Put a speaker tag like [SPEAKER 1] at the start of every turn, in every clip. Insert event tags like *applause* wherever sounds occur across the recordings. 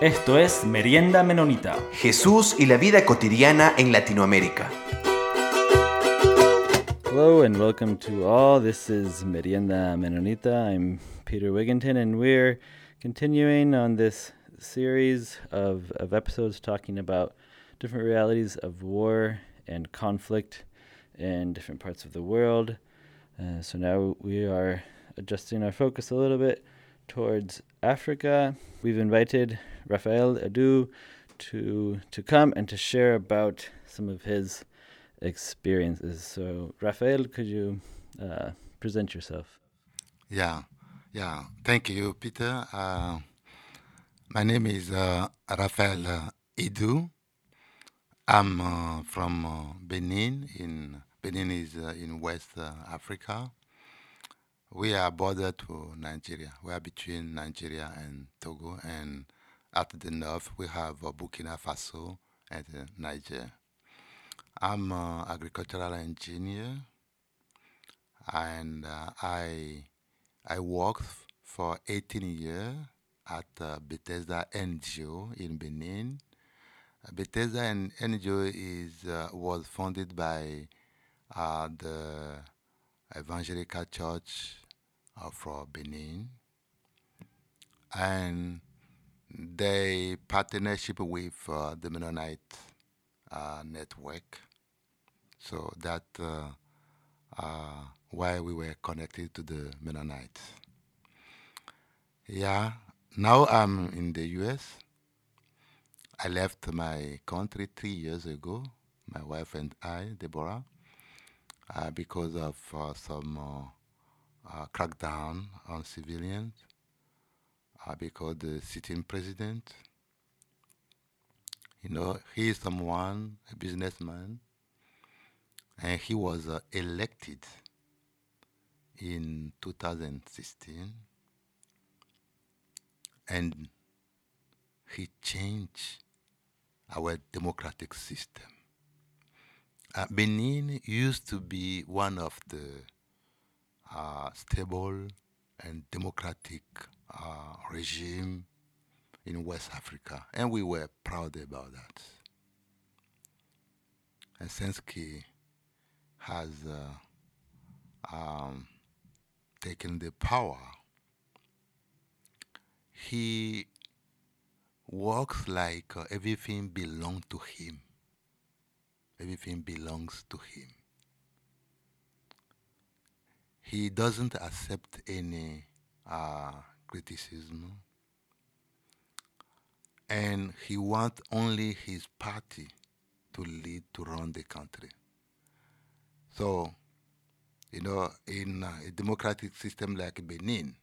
[SPEAKER 1] Esto es Merienda Menonita.
[SPEAKER 2] Jesús y la vida cotidiana en Latinoamérica.
[SPEAKER 3] Hello and welcome to all. This is Merienda Menonita. I'm Peter Wigginton, and we're continuing on this series of, of episodes talking about different realities of war and conflict in different parts of the world. Uh, so now we are adjusting our focus a little bit towards Africa. We've invited Rafael Edou to to come and to share about some of his experiences. So, Rafael, could you uh, present yourself?
[SPEAKER 4] Yeah, yeah. Thank you, Peter. Uh, my name is uh, Rafael uh, Edou. I'm uh, from uh, Benin. In Benin is uh, in West uh, Africa. We are border to Nigeria. We are between Nigeria and Togo, and at the north we have uh, Burkina Faso and uh, Niger. I'm an agricultural engineer, and uh, I I worked for 18 years at uh, Bethesda NGO in Benin. Bethesda NGO is uh, was founded by the Evangelical Church uh, for Benin, and they partnership with uh, the Mennonite uh, network. So that uh, uh, why we were connected to the Mennonites. Yeah, now I'm in the U.S. I left my country three years ago. My wife and I, Deborah, uh, because of some crackdown on civilians. Uh, because the sitting president, you know, he is someone, a businessman, and he was uh, elected in 2016 and he changed our democratic system. Uh, Benin used to be one of the uh, stable and democratic uh, regime in West Africa, and we were proud about that. And he has uh, um, taken the power, he works like uh, everything belongs to him. Everything belongs to him. He doesn't accept any uh, criticism, and he wants only his party to lead to run the country. So, you know, in a democratic system like Benin,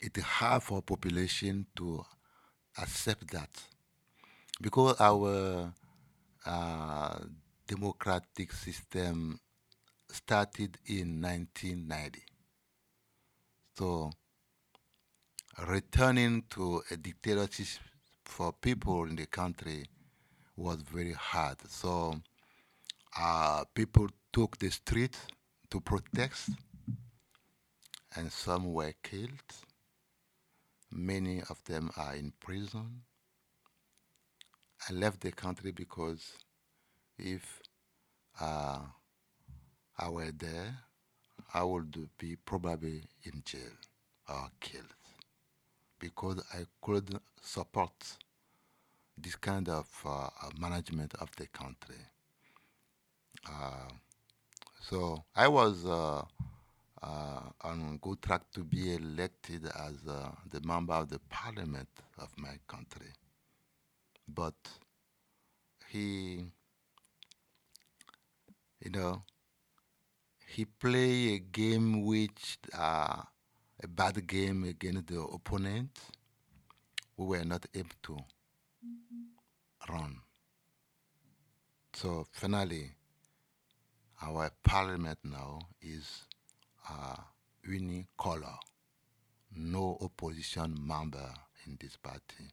[SPEAKER 4] it hard for population to accept that because our uh, democratic system started in 1990. So returning to a dictatorship for people in the country was very hard. So uh, people took the street to protest, and some were killed. Many of them are in prison. I left the country because if uh, I were there, I would be probably in jail or killed because I couldn't support this kind of uh, management of the country. Uh, so I was uh, uh, on good track to be elected as uh, the member of the parliament of my country. But he, you know, he played a game which uh, a bad game against the opponent. We were not able to run. So finally, our parliament now is a uh, unicolor, no opposition member in this party.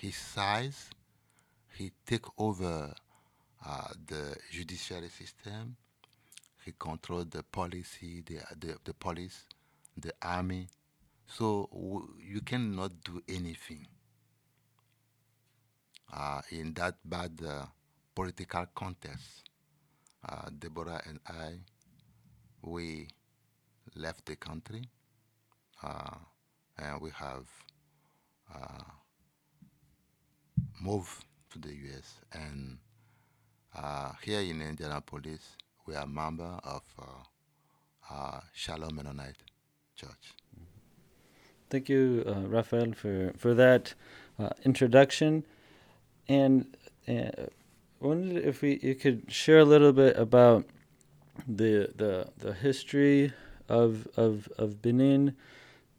[SPEAKER 4] His size, he take over uh, the judiciary system. He control the policy, the, the, the police, the army. So you cannot do anything uh, in that bad uh, political context, uh, Deborah and I, we left the country uh, and we have uh, moved to the US. And uh, here in Indianapolis, we are a member of Shalom Mennonite Church.
[SPEAKER 3] Thank you, uh, Raphael, for for that uh, introduction. And uh, wondered if we you could share a little bit about the the the history of of of Benin.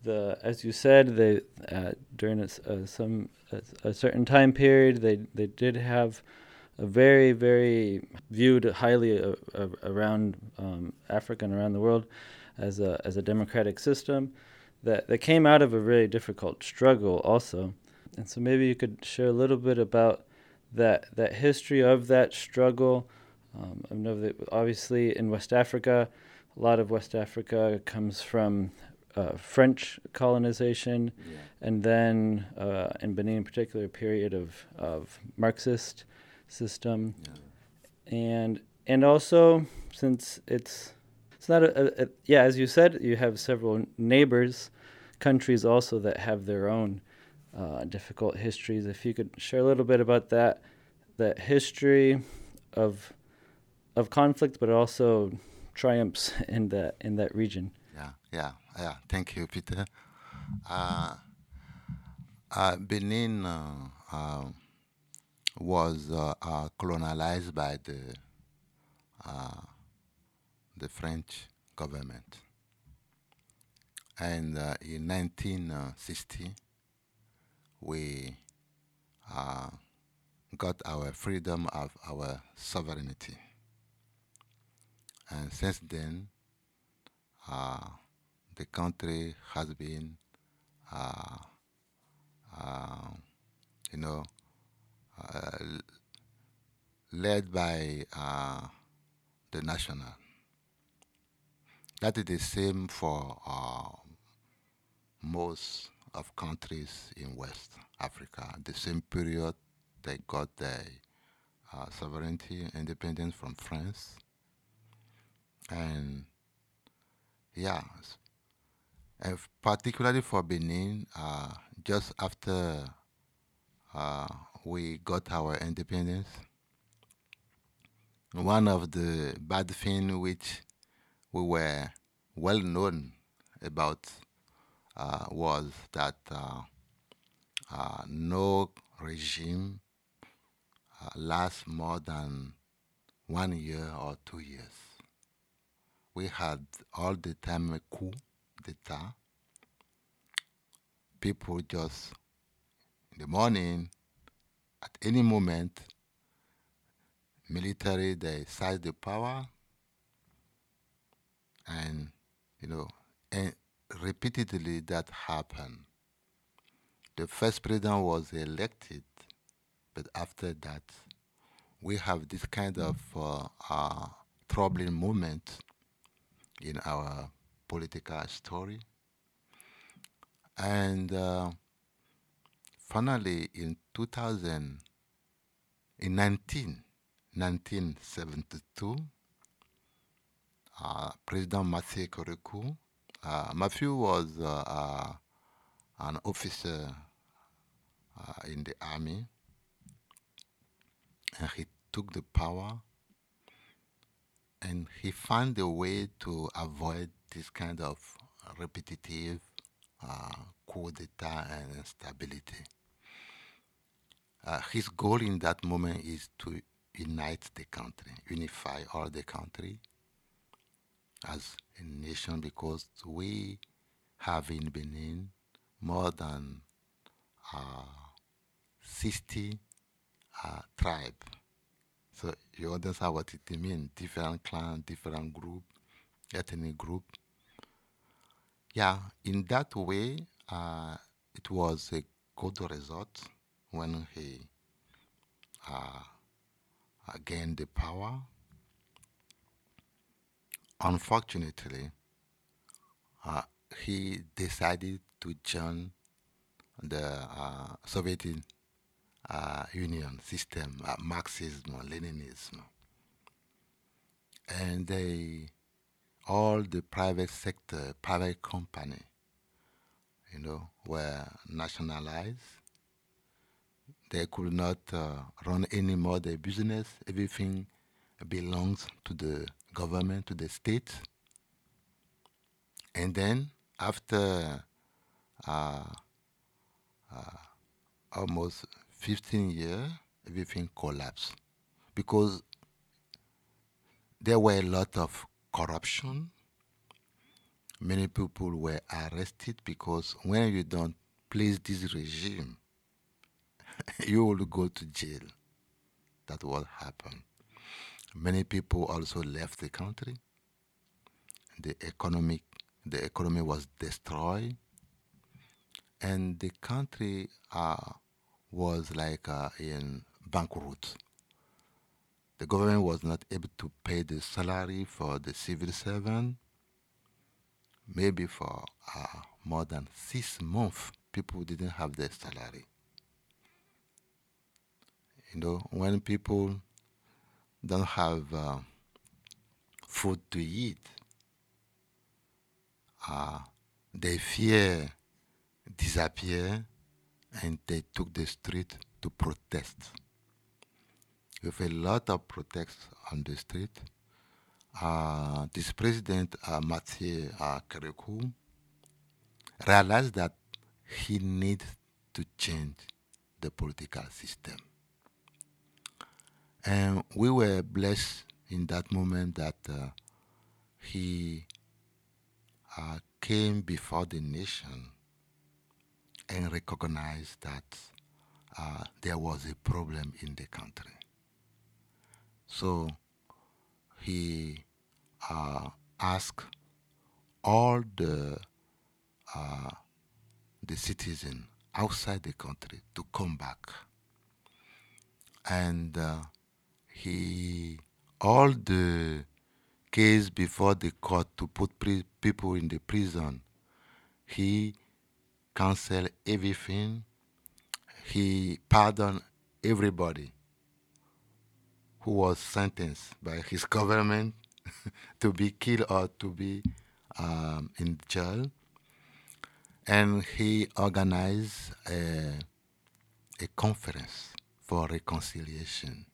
[SPEAKER 3] The as you said, they uh, during a, some a, a, certain time period, they they did have a very very viewed highly uh, around um, Africa and around the world as a as a democratic system that that came out of a really difficult struggle also. And so maybe you could share a little bit about that that history of that struggle. Um, I know that obviously in West Africa, a lot of West Africa comes from uh, French colonization, yeah. and then uh, in Benin in particular, a period of, of Marxist system, yeah. and and also since it's it's not a, a, yeah as you said you have several neighbors countries also that have their own uh, difficult histories. If you could share a little bit about that, that history of of conflict, but also triumphs *laughs* in that in that region.
[SPEAKER 4] Yeah, yeah, yeah. Thank you, Peter. Uh, uh, Benin uh, uh, was uh, colonized by the the French government and uh, in 1960, we uh, got our freedom of our sovereignty. And since then, uh, the country has been, uh, uh, you know, uh, led by the national. That is the same for most of countries in West Africa. The same period they got their uh, sovereignty, independence from France. And yeah, and particularly for Benin, uh, just after uh, we got our independence, one of the bad things which we were well known about uh, was that uh, uh, no regime lasts more than one year or two years. We had all the time a coup d'etat. People just in the morning, at any moment, military they seize the power and you know and repeatedly that happened. The first president was elected, but after that, we have this kind of uh, uh, troubling moment in our political story. And uh, finally, in 2000, in 19, 1972, uh, President Mathieu Kérékou uh, Matthew was uh, uh, an officer in the army, and he took the power, and he found a way to avoid this kind of repetitive coup d'etat and instability. Uh, his goal in that moment is to unite the country, unify all the country, as a nation because we have in Benin more than uh, 60 uh. So you understand what it means, different clan, different group, ethnic group. Yeah, in that way, uh, it was a good result when he uh, gained the power Unfortunately, uh, he decided to join the uh, Soviet uh, Union system, uh, Marxism, Leninism, and they all the private sector, private company, you know, were nationalized. They could not uh, run anymore their business. Everything belongs to the government, to the state. And then after uh, uh, almost 15 years, everything collapsed because there were a lot of corruption. Many people were arrested because when you don't please this regime, *laughs* you will go to jail. That's what happened. Many people also left the country. The economic, the economy was destroyed, and the country uh, was like uh, in bankrupt. The government was not able to pay the salary for the civil servant. Maybe for uh, more than six months, people didn't have their salary. You know, when people don't have uh, food to eat, uh, they fear disappear and they took the street to protest. With a lot of protests on the street, uh, this president, uh, Mathieu uh, Kérékou, realized that he needs to change the political system. And we were blessed in that moment that uh, he uh, came before the nation and recognized that uh, there was a problem in the country. So he uh, asked all the uh, the citizens outside the country to come back, and uh, he all the case before the court to put pri- people in the prison. He canceled everything. He pardoned everybody who was sentenced by his *laughs* government *laughs* to be killed or to be um, in jail. And he organized a, a conference for reconciliation.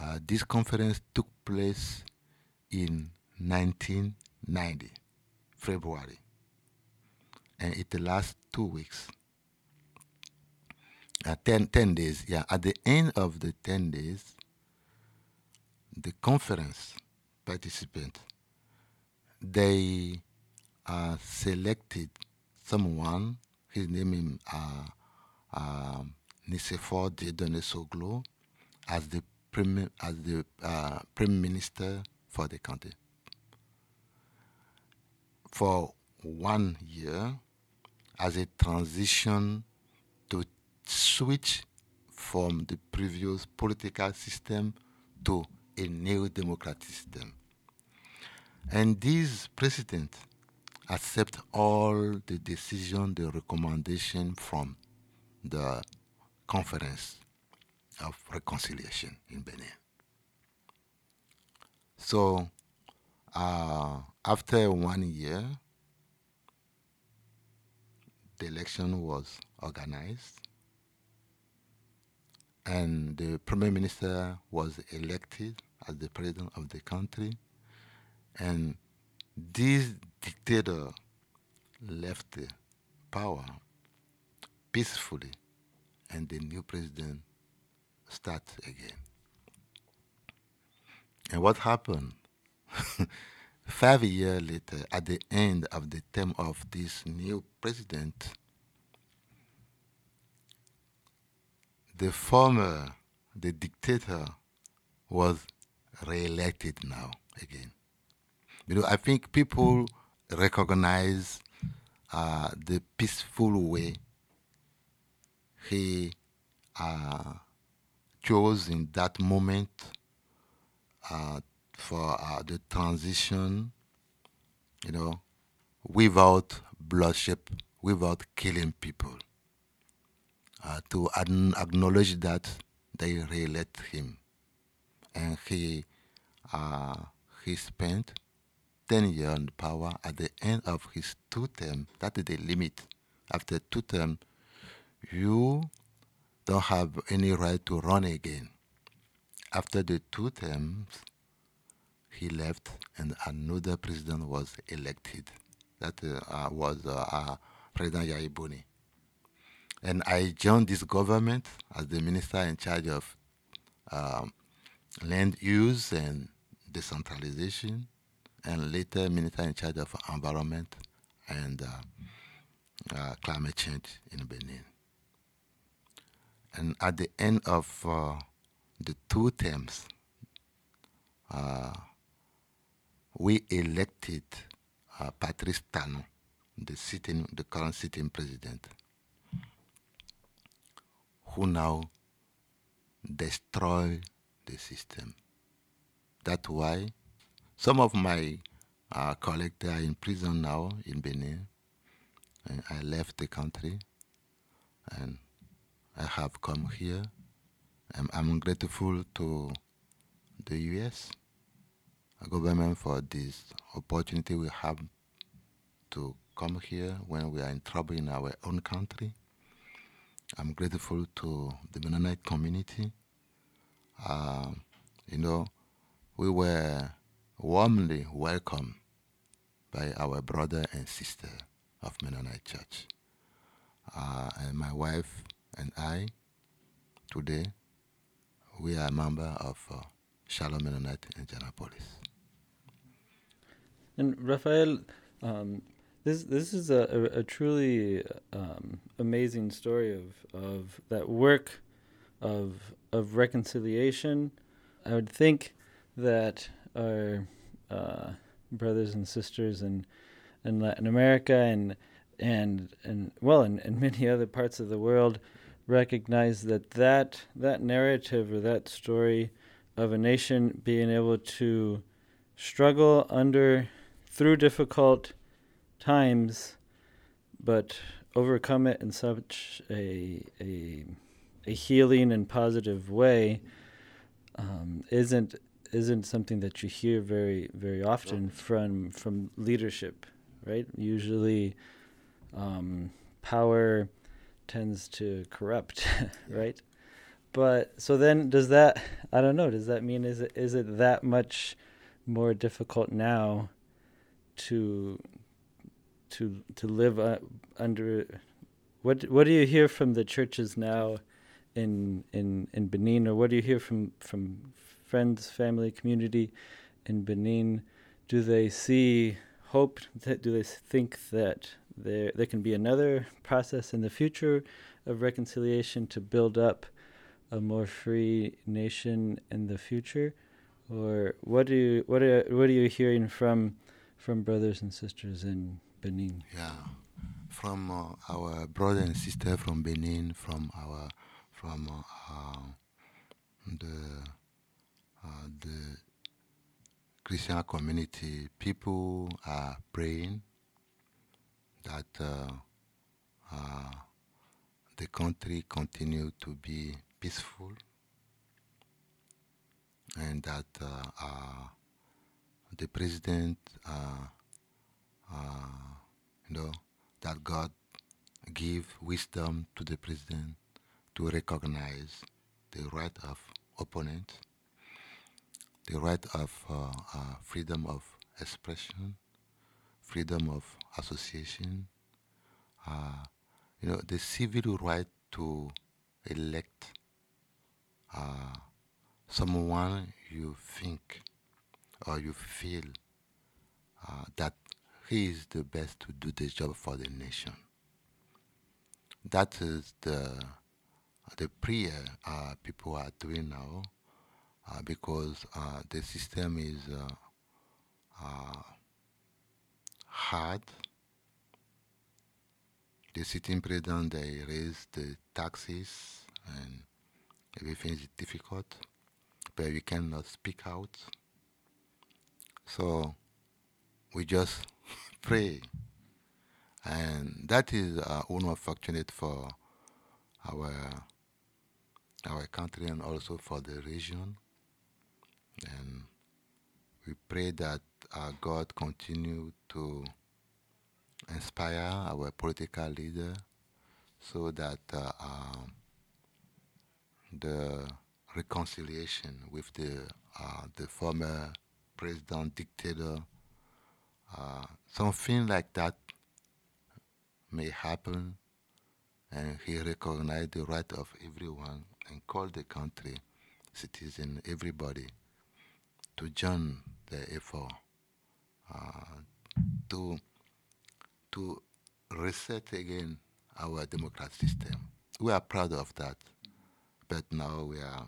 [SPEAKER 4] Uh, this conference took place in 1990, February, and it lasts two weeks. Uh, 10, 10 days, yeah. At the end of the 10 days, the conference participants, they uh, selected someone, his name is uh, uh, Nicéphore Dieudonné as the as the uh, prime minister for the country. For one year, as a transition to switch from the previous political system to a new democratic system. And this president accept all the decision, the recommendation from the conference of reconciliation in Benin. So uh, after one year, the election was organized and the prime minister was elected as the president of the country and this dictator left power peacefully and the new president start again and what happened *laughs* five years later at the end of the term of this new president the former, the dictator, was re-elected now again. You know, I think people recognize uh, the peaceful way he uh, chose in that moment uh, for uh, the transition, you know, without bloodshed, without killing people. uh, to acknowledge that they re-elect him, and he uh, he spent ten years in power. At the end of his two terms, that is the limit. After two terms, you don't have any right to run again. After the two terms, he left and another president was elected. That uh, was uh, uh, President Boni. And I joined this government as the minister in charge of um, land use and decentralization, and later minister in charge of environment and uh, uh, climate change in Benin. And at the end of uh, the two terms, uh, we elected uh, Patrice Talon, the sitting, the current sitting president, who now destroy the system. That's why some of my uh, colleagues are in prison now in Benin. And I left the country, and I have come here. I'm, I'm grateful to the U.S. government for this opportunity we have to come here when we are in trouble in our own country. I'm grateful to the Mennonite community. Uh, you know, we were warmly welcomed by our brother and sister of Mennonite Church. Uh, and my wife and I, today, we are a member of uh, Shalom Mennonite in Indianapolis.
[SPEAKER 3] And Raphael, um, this this is a, a, a truly um, amazing story of, of that work of of reconciliation. I would think that our uh, brothers and sisters in in Latin America and and and well, in, in many other parts of the world, recognize that that that narrative or that story of a nation being able to struggle under through difficult times, but overcome it in such a a, a healing and positive way um, isn't isn't something that you hear very very often from from leadership, right? Usually, um, power tends to corrupt, *laughs* right? But so then, does that? I don't know. Does that mean is it is it that much more difficult now to to to live uh, under? What what do you hear from the churches now in in in Benin, or what do you hear from from friends, family, community in Benin? Do they see hope? That, do they think that there there can be another process in the future of reconciliation to build up a more free nation in the future, or what do you what are what are you hearing from from brothers and sisters in Benin?
[SPEAKER 4] Yeah, from uh, our brother and sister from Benin, from our from uh, the uh, the Christian community, people are praying that uh, uh, the country continue to be peaceful and that uh, uh, the president, uh, you know, that God give wisdom to the president to recognize the right of opponents, the right of freedom of expression, freedom of association, uh, you know, the civil right to elect uh, someone you think or you feel uh, that he is the best to do the job for the nation. That is the the prayer uh, people are doing now uh, because uh, the system is uh, uh, hard. The sitting president they raise the taxes and everything is difficult, but we cannot speak out. So we just *laughs* pray, and that is uh, unfortunate for our our country and also for the region. And we pray that uh, God continue to inspire our political leader so that uh, um, the reconciliation with the uh, the former president dictator, uh, something like that may happen, and he recognize the right of everyone and call the country, citizen, everybody to join the effort uh, to to reset again our democratic system. We are proud of that, but now we are,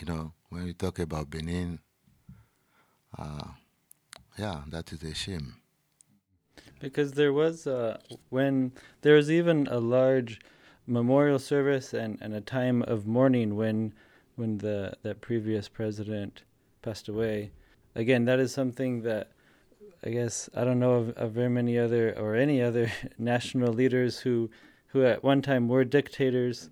[SPEAKER 4] you know, when we talk about Benin, uh, yeah, that is a shame.
[SPEAKER 3] Because there was uh, when there was even a large memorial service and, and a time of mourning when when the that previous president passed away. Again, that is something that I guess I don't know of, of very many other or any other *laughs* national leaders who who at one time were dictators,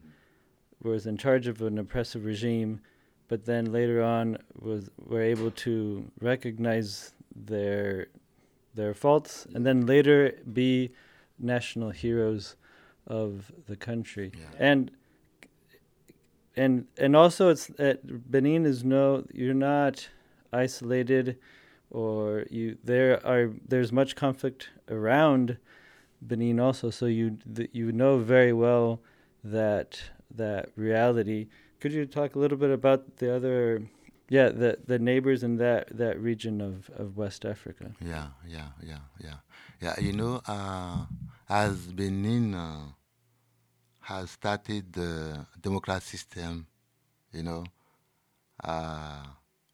[SPEAKER 3] was in charge of an oppressive regime, but then later on was were able to recognize their their faults and then later be national heroes of the country.
[SPEAKER 4] Yeah.
[SPEAKER 3] And and and also it's that Benin is no you're not isolated or you there are there's much conflict around Benin also. So you th- you know very well that that reality. Could you talk a little bit about the other yeah the the neighbors in that that region of of West Africa?
[SPEAKER 4] Yeah, yeah, yeah, yeah, yeah. You know, uh, as Benin uh, has started the democratic system, you know, uh,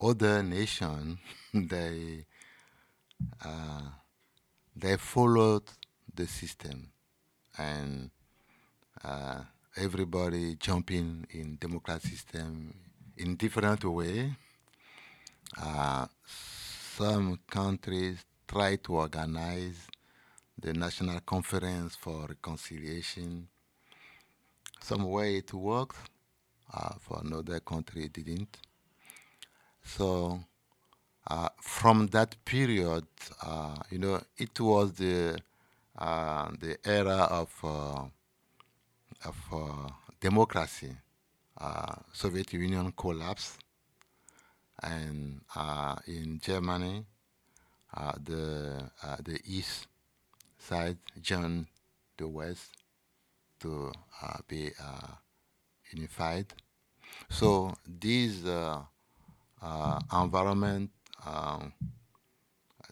[SPEAKER 4] other nation *laughs* they uh, they followed the system, and uh, everybody jumping in democratic system in different way. Uh, some countries try to organize the national conference for reconciliation. Some way it worked, uh, for another country it didn't. So uh, from that period, uh, you know, it was the uh, the era of uh, of uh, democracy. Uh, Soviet Union collapsed, and in Germany, the the east side joined the west to be unified. So this uh, environment um,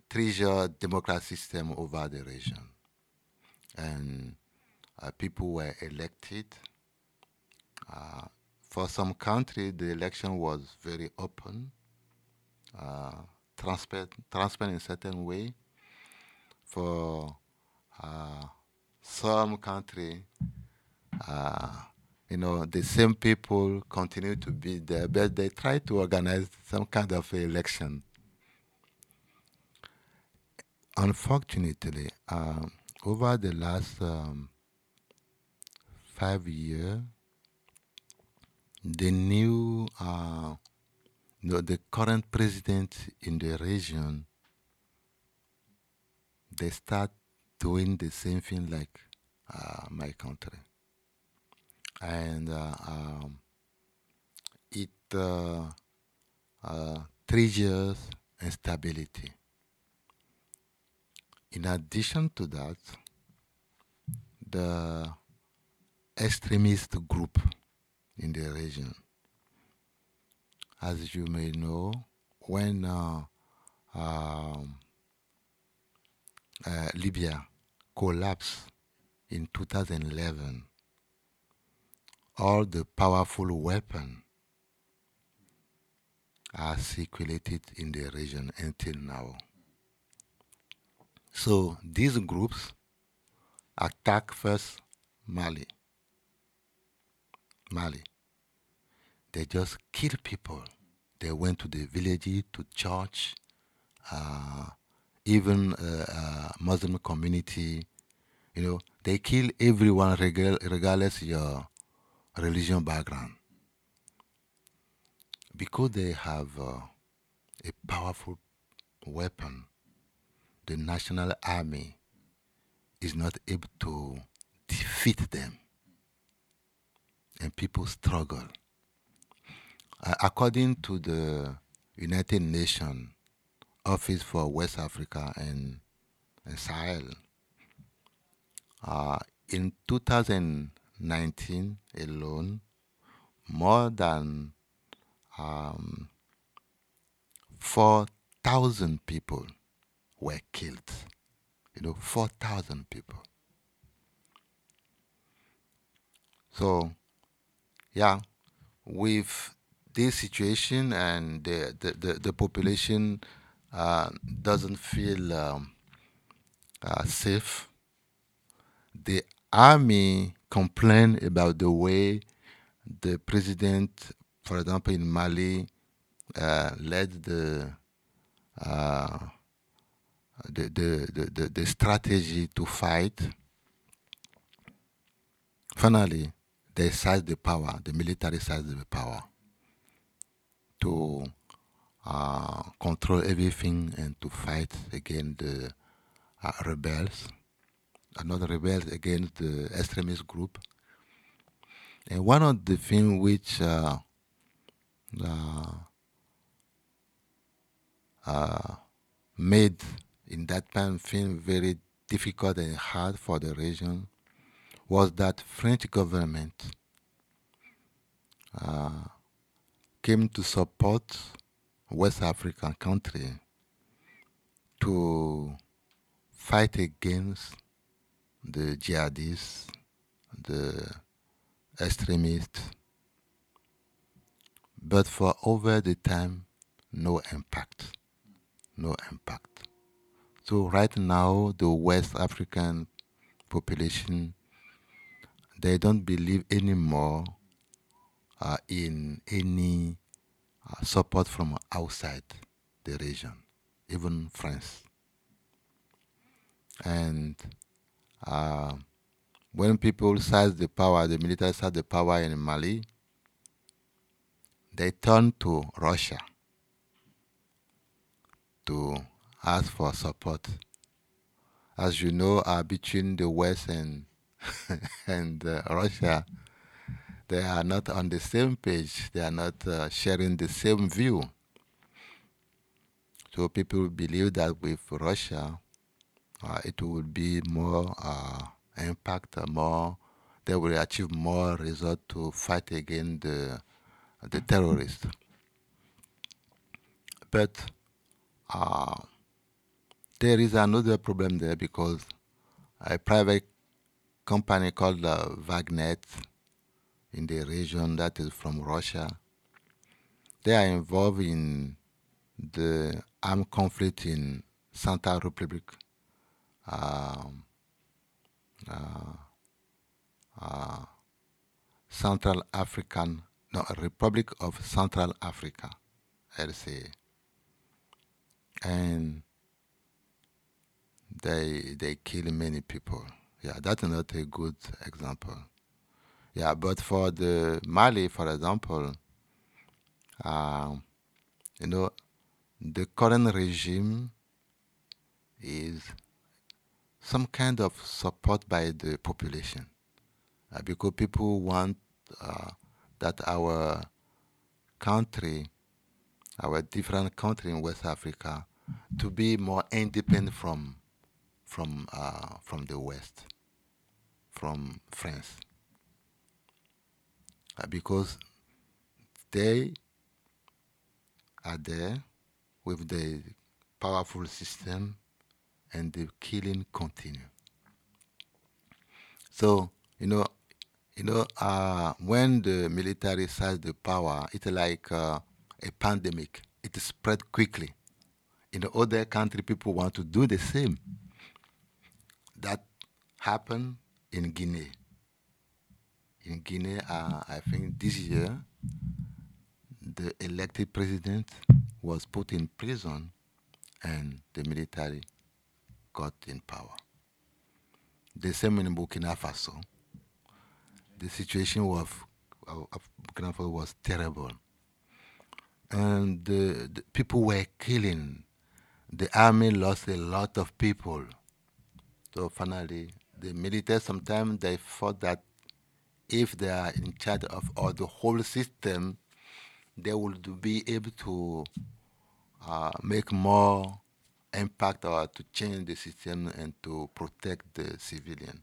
[SPEAKER 4] treasure democratic system over the region, and uh, people were elected. Uh, for some country, the election was very open, uh, transparent, transparent in certain way. For uh, some country, uh, you know, the same people continue to be there, but they try to organize some kind of election. Unfortunately, uh, over the last um, five years, the new, uh, the current president in the region, they start doing the same thing like uh, my country, and uh, um, it uh, uh, triggers instability. In addition to that, the extremist group in the region. As you may know, when uh, um, uh, Libya collapsed in 2011, all the powerful weapons are circulated in the region until now. So these groups attack first Mali. Mali. They just kill people. They went to the villages, to church, uh, even uh, uh, Muslim community. You know, they kill everyone regardless your religion background. Because they have uh, a powerful weapon the national army is not able to defeat them. And people struggle. Uh, according to the united nations office for west africa and, and sahel uh, in 2019 alone, more than um, 4,000 people were killed. You know, 4,000 people. So, yeah, with this situation and the, the, the, the population uh, doesn't feel um, uh, safe the army complained about the way the president, for example, in Mali, uh, led the, uh, the, the, the, the, the strategy to fight. Finally, they seized the power, the military seized the power to uh, control everything and to fight against the uh, rebels another rebel against the extremist group. And one of the things which uh, uh, uh, made in that time thing very difficult and hard for the region was that French government uh, came to support West African country to fight against the jihadists, the extremists, but for over the time, no impact, no impact. So right now, the West African population, they don't believe anymore uh, in any uh, support from outside the region, even France. And uh, when people seized the power, the military seized the power in Mali, they turned to Russia to ask for support. As you know, uh, between the West and *laughs* and uh, Russia, they are not on the same page. They are not uh, sharing the same view. So people believe that with Russia, uh, it will be more uh, impact, uh, more they will achieve more result to fight against the the terrorists. But uh, there is another problem there because a private company called uh, Wagner in the region that is from Russia, they are involved in the armed conflict in Central Republic Um, uh, uh, Central African, no, Republic of Central Africa, RCA. And they they kill many people. Yeah, that's not a good example. Yeah, but for the Mali, for example, uh, you know, the current regime is some kind of support by the population. Uh, because people want uh, that our country, our different country in West Africa, to be more independent from from uh, from the West, from France, uh, because they are there with the powerful system and the killing continue. So you know, you know, uh, when the military seized the power, it's like uh, a pandemic. It spread quickly. In the other country, people want to do the same. That happened in Guinea. In Guinea, uh, I think this year, the elected president was put in prison, and the military got in power. The same in Burkina Faso. The situation of, of, Burkina Faso was terrible. And the, the people were killing. The army lost a lot of people. So finally, the military sometimes they thought that if they are in charge of all the whole system, they would be able to uh, make more impact or to change the system and to protect the civilian.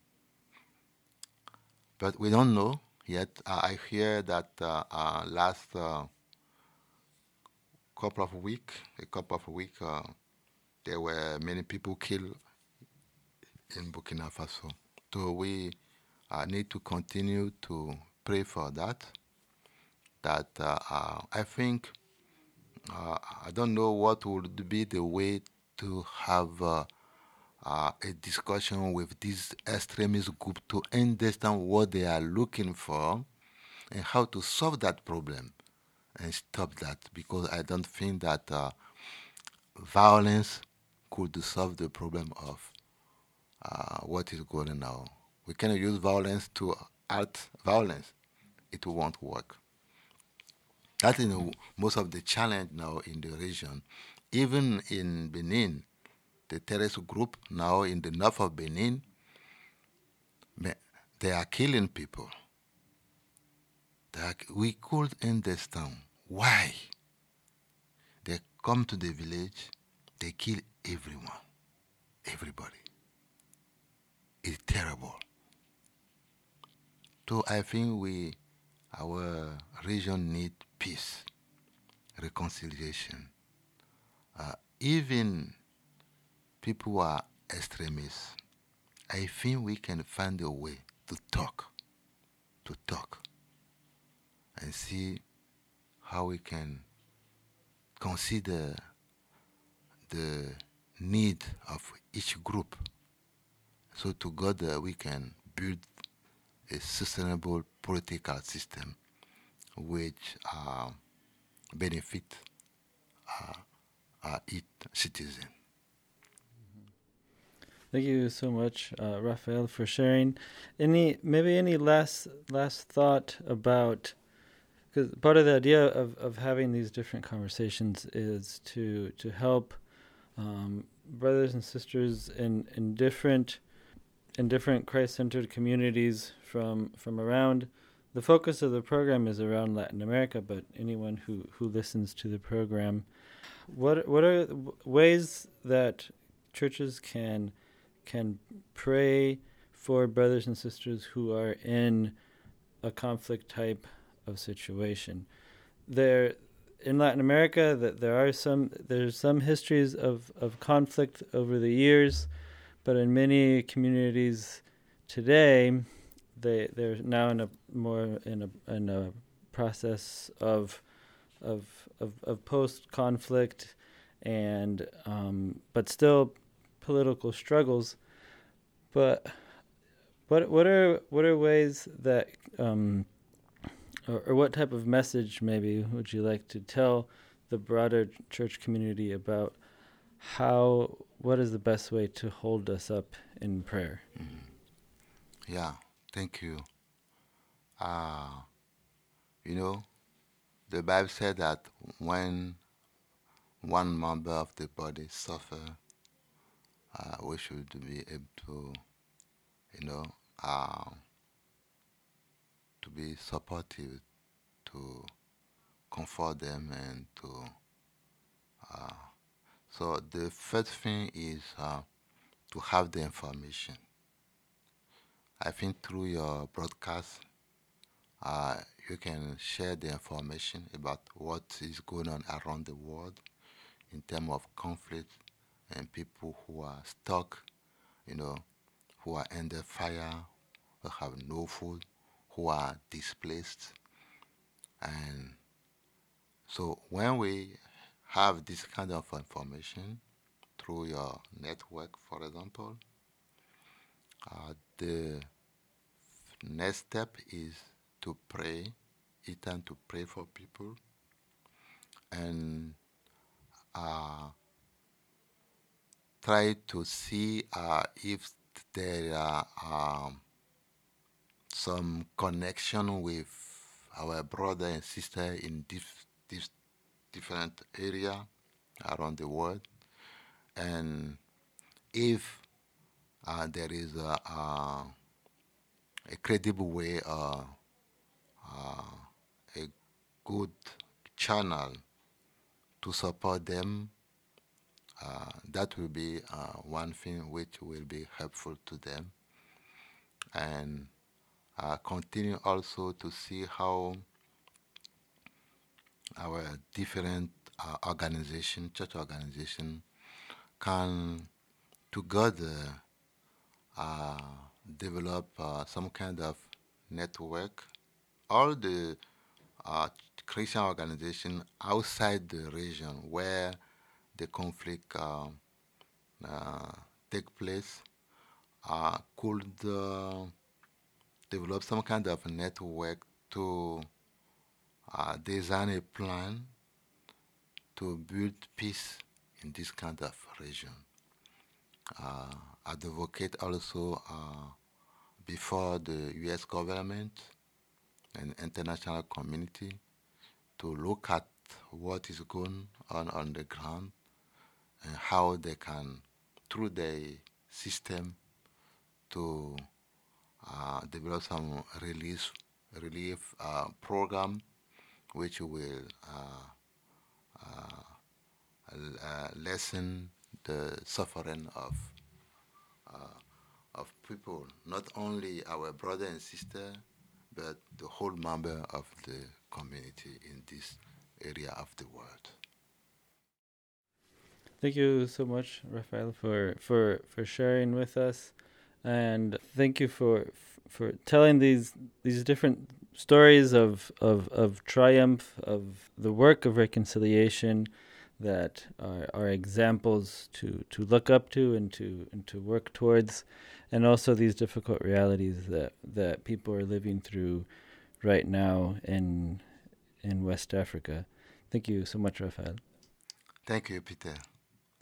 [SPEAKER 4] But we don't know yet. Uh, I hear that uh, uh last uh, couple of weeks, a couple of weeks, uh, there were many people killed in Burkina Faso. So we need to continue to pray for that. That I think I don't know what would be the way to have uh, uh, a discussion with this extremist group to understand what they are looking for and how to solve that problem and stop that because I don't think that uh, violence could solve the problem of uh, what is going on now. We cannot use violence to art violence. It won't work. That is most of the challenge now in the region even in Benin, the terrorist group now in the north of Benin, they are killing people. Are, we could understand why they come to the village, they kill everyone, everybody. It's terrible. So I think we, our region need peace, reconciliation uh, even people who are extremists, I think we can find a way to talk, to talk, and see how we can consider the need of each group. So together we can build a sustainable political system which uh, benefit uh, uh, it citizen.
[SPEAKER 3] Thank you so much, uh, Raphael, for sharing. Any maybe any last last thought about because part of the idea of, of having these different conversations is to to help um, brothers and sisters in, in different in different Christ centered communities from from around. The focus of the program is around Latin America, but anyone who, who listens to the program what what are ways that churches can can pray for brothers and sisters who are in a conflict type of situation? There in Latin America that there are some there's some histories of, of conflict over the years, but in many communities today they they're now in a more in a in a process of of of, of post conflict and um, but still political struggles. But what what are what are ways that um, or, or what type of message maybe would you like to tell the broader church community about how what is the best way to hold us up in prayer? Mm.
[SPEAKER 4] Yeah, thank you. Uh, you know, the Bible said that when one member of the body suffers, uh, we should be able to, you know, uh, to be supportive, to comfort them, and to. Uh, so the first thing is uh, to have the information. I think through your broadcast, uh, you can share the information about what is going on around the world in terms of conflict and people who are stuck, you know, who are under fire, who have no food, who are displaced. And so when we have this kind of information through your network, for example, uh, the next step is to pray, it's time to pray for people. And uh, try to see uh, if there are um, some connection with our brother and sister in dif- different area around the world, and if uh, there is a, a, a credible way, uh, uh, a good channel to support them, uh, that will be uh, one thing which will be helpful to them. And uh, continue also to see how our different uh, organization, church organization, can together uh, develop uh, some kind of network. All the uh, Christian organization outside the region where the conflict uh, uh, take place uh, could uh, develop some kind of network to uh, design a plan to build peace in this kind of region. Uh, advocate also before the U.S. government and international community to look at what is going on on the ground and how they can, through the system, to uh, develop some release relief uh, program which will uh, uh, uh, lessen the suffering of uh, of people, not only our brother and sister, but the whole member of the community in this area of the world.
[SPEAKER 3] Thank you so much, Rafael, for for for sharing with us, and thank you for for telling these these different stories of of of triumph of the work of reconciliation that are, are examples to to look up to and to and to work towards, and also these difficult realities that that people are living through right now in in West Africa. Thank you so much, Rafael.
[SPEAKER 4] Thank you, Peter.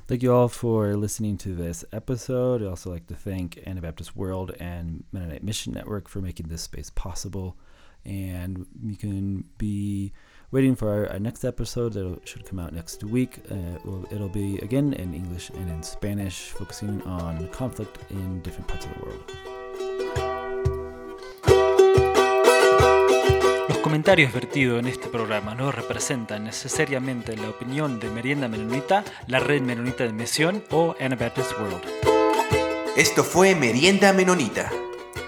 [SPEAKER 1] Thank you all for listening to this episode. I'd also like to thank Anabaptist World and Mennonite Mission Network for making this space possible. And you can be waiting for our, our next episode that should come out next week. Uh, well, it'll be again in English and in Spanish, focusing on conflict in different parts of the world.
[SPEAKER 5] Los comentarios vertidos en este programa no representan necesariamente la opinión de Merienda Menonita, la Red Menonita de Misión o Anabaptist World.
[SPEAKER 2] Esto fue Merienda Menonita.